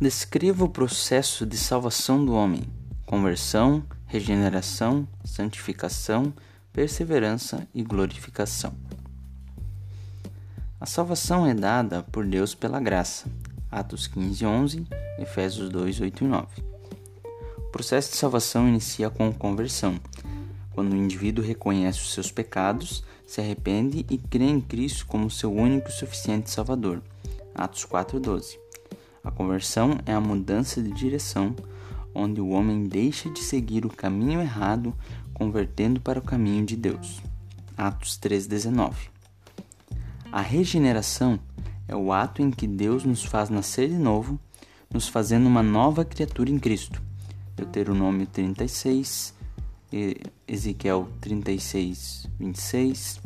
Descreva o processo de salvação do homem: conversão, regeneração, santificação, perseverança e glorificação. A salvação é dada por Deus pela graça. Atos 15, 11, Efésios 2, 8 e 9. O processo de salvação inicia com conversão, quando o indivíduo reconhece os seus pecados, se arrepende e crê em Cristo como seu único e suficiente Salvador. Atos 4:12. A conversão é a mudança de direção, onde o homem deixa de seguir o caminho errado, convertendo para o caminho de Deus. Atos 3:19. A regeneração é o ato em que Deus nos faz nascer de novo, nos fazendo uma nova criatura em Cristo. Deuteronômio 36, Ezequiel 36, 26,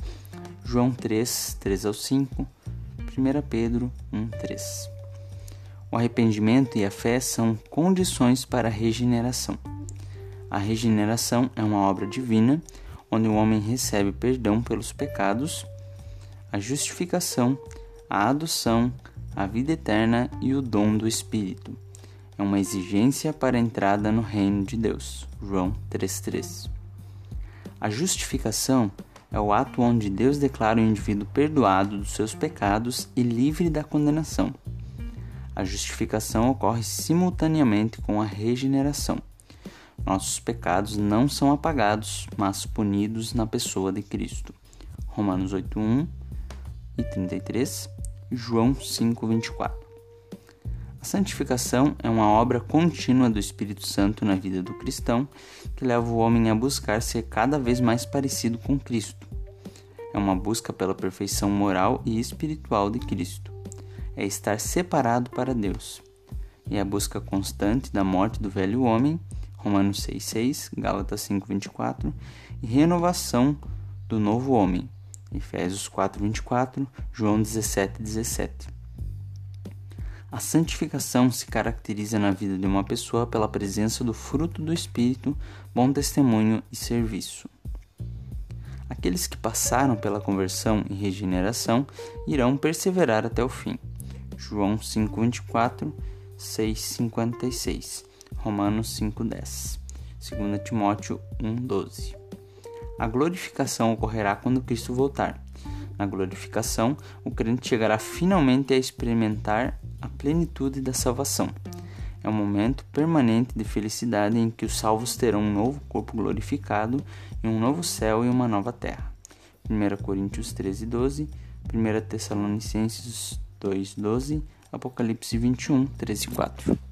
João 3, 3 ao 5, 1 Pedro 1, 3. O arrependimento e a fé são condições para a regeneração. A regeneração é uma obra divina, onde o homem recebe perdão pelos pecados, a justificação, a adoção, a vida eterna e o dom do Espírito é uma exigência para a entrada no reino de Deus. João 3:3. A justificação é o ato onde Deus declara o indivíduo perdoado dos seus pecados e livre da condenação. A justificação ocorre simultaneamente com a regeneração. Nossos pecados não são apagados, mas punidos na pessoa de Cristo. Romanos 8:1 e 33, João 5:24. A santificação é uma obra contínua do Espírito Santo na vida do cristão que leva o homem a buscar ser cada vez mais parecido com Cristo. É uma busca pela perfeição moral e espiritual de Cristo. É estar separado para Deus. E a busca constante da morte do velho homem, Romanos 6,6, Gálatas 5,24, e renovação do novo homem, Efésios 4,24, João 17,17. 17. A santificação se caracteriza na vida de uma pessoa pela presença do fruto do Espírito, bom testemunho e serviço. Aqueles que passaram pela conversão e regeneração irão perseverar até o fim. João 5:24, 6:56, Romanos 5:10, 2 Timóteo 1:12. A glorificação ocorrerá quando Cristo voltar. Na glorificação, o crente chegará finalmente a experimentar a plenitude da salvação. É um momento permanente de felicidade em que os salvos terão um novo corpo glorificado e um novo céu e uma nova terra. 1 Coríntios 13, 12, 1 Tessalonicenses 2, 12, Apocalipse 21, 13 e 4.